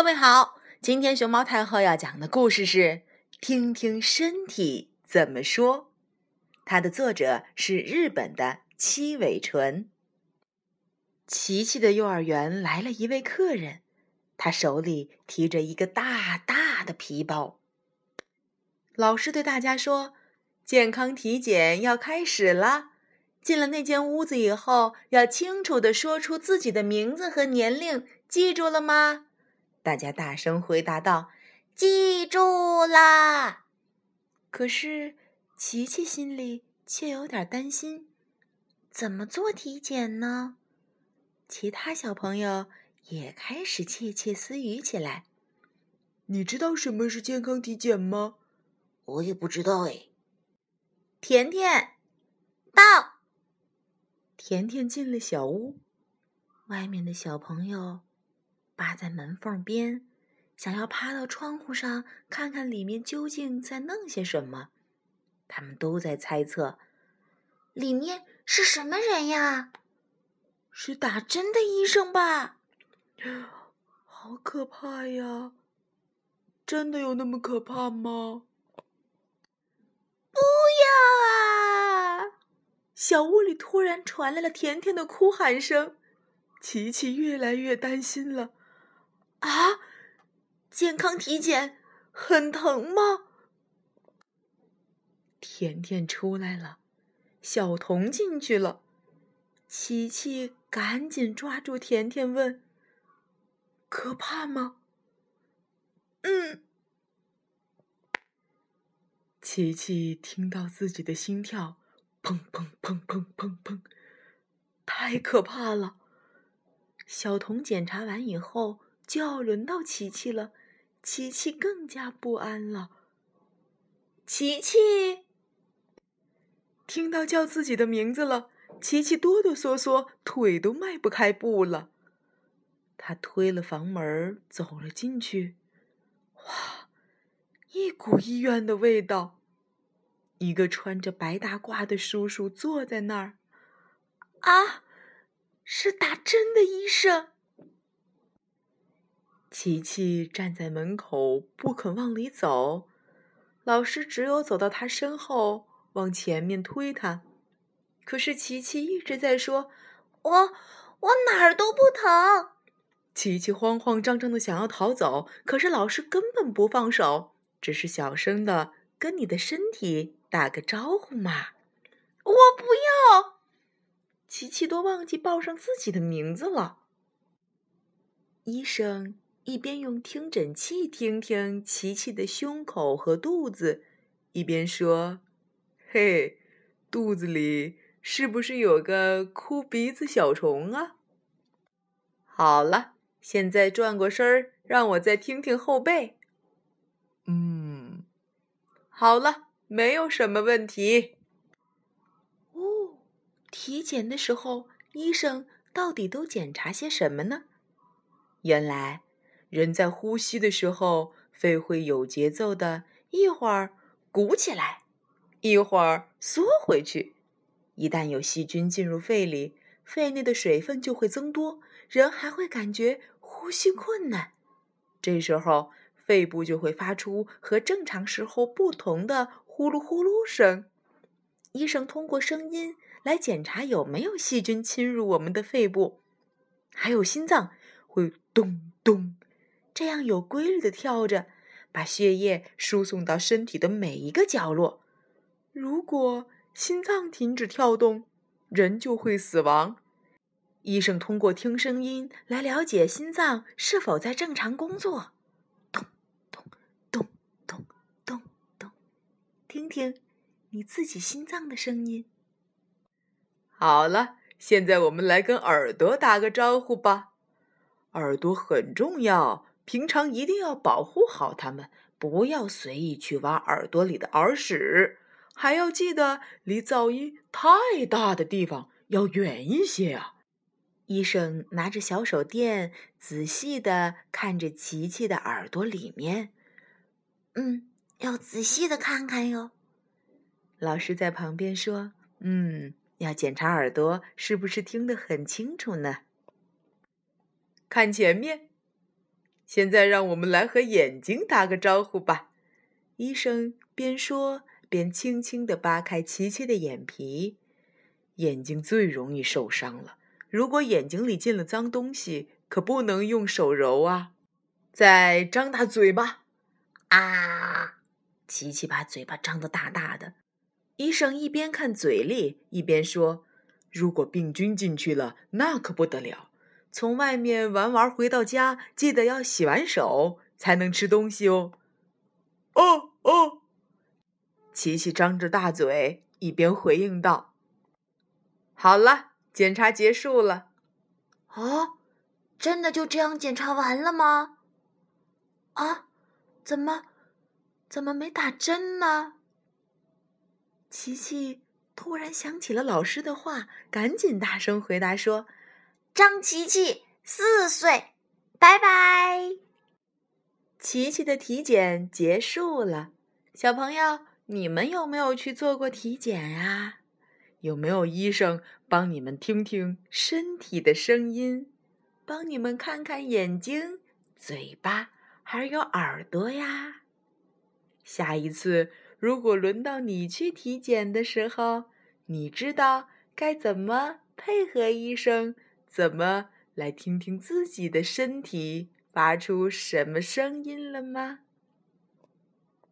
各位好，今天熊猫太后要讲的故事是《听听身体怎么说》，它的作者是日本的七尾纯。琪琪的幼儿园来了一位客人，他手里提着一个大大的皮包。老师对大家说：“健康体检要开始了，进了那间屋子以后，要清楚的说出自己的名字和年龄，记住了吗？”大家大声回答道：“记住啦！”可是琪琪心里却有点担心，怎么做体检呢？其他小朋友也开始窃窃私语起来：“你知道什么是健康体检吗？”“我也不知道哎。”甜甜到。甜甜进了小屋，外面的小朋友。扒在门缝边，想要趴到窗户上看看里面究竟在弄些什么。他们都在猜测，里面是什么人呀？是打针的医生吧？好可怕呀！真的有那么可怕吗？不要啊！小屋里突然传来了甜甜的哭喊声，琪琪越来越担心了。啊，健康体检很疼吗？甜甜出来了，小童进去了，琪琪赶紧抓住甜甜问：“可怕吗？”嗯。琪琪听到自己的心跳，砰砰砰砰砰砰，太可怕了。小童检查完以后。就要轮到琪琪了，琪琪更加不安了。琪琪听到叫自己的名字了，琪琪哆哆嗦嗦，腿都迈不开步了。他推了房门走了进去，哇，一股医院的味道。一个穿着白大褂的叔叔坐在那儿，啊，是打针的医生。琪琪站在门口不肯往里走，老师只有走到他身后往前面推他。可是琪琪一直在说：“我我哪儿都不疼。”琪琪慌慌张张的想要逃走，可是老师根本不放手，只是小声的跟你的身体打个招呼嘛。我不要，琪琪都忘记报上自己的名字了。医生。一边用听诊器听听琪琪的胸口和肚子，一边说：“嘿，肚子里是不是有个哭鼻子小虫啊？”好了，现在转过身儿，让我再听听后背。嗯，好了，没有什么问题。哦，体检的时候，医生到底都检查些什么呢？原来。人在呼吸的时候，肺会有节奏的，一会儿鼓起来，一会儿缩回去。一旦有细菌进入肺里，肺内的水分就会增多，人还会感觉呼吸困难。这时候，肺部就会发出和正常时候不同的呼噜呼噜声。医生通过声音来检查有没有细菌侵入我们的肺部，还有心脏会咚咚。这样有规律的跳着，把血液输送到身体的每一个角落。如果心脏停止跳动，人就会死亡。医生通过听声音来了解心脏是否在正常工作。咚咚咚咚咚咚，听听你自己心脏的声音。好了，现在我们来跟耳朵打个招呼吧。耳朵很重要。平常一定要保护好它们，不要随意去挖耳朵里的耳屎，还要记得离噪音太大的地方要远一些啊！医生拿着小手电，仔细的看着琪琪的耳朵里面。嗯，要仔细的看看哟。老师在旁边说：“嗯，要检查耳朵是不是听得很清楚呢？看前面。”现在让我们来和眼睛打个招呼吧。医生边说边轻轻地扒开琪琪的眼皮。眼睛最容易受伤了，如果眼睛里进了脏东西，可不能用手揉啊。再张大嘴巴，啊！琪琪把嘴巴张得大大的。医生一边看嘴里，一边说：“如果病菌进去了，那可不得了。从外面玩完回到家，记得要洗完手才能吃东西哦。”哦哦，琪琪张着大嘴，一边回应道：“好了，检查结束了。”哦，真的就这样检查完了吗？啊，怎么，怎么没打针呢？琪琪突然想起了老师的话，赶紧大声回答说：“张琪琪，四岁，拜拜。”琪琪的体检结束了，小朋友，你们有没有去做过体检呀？有没有医生帮你们听听身体的声音，帮你们看看眼睛、嘴巴还有耳朵呀？下一次。如果轮到你去体检的时候，你知道该怎么配合医生，怎么来听听自己的身体发出什么声音了吗？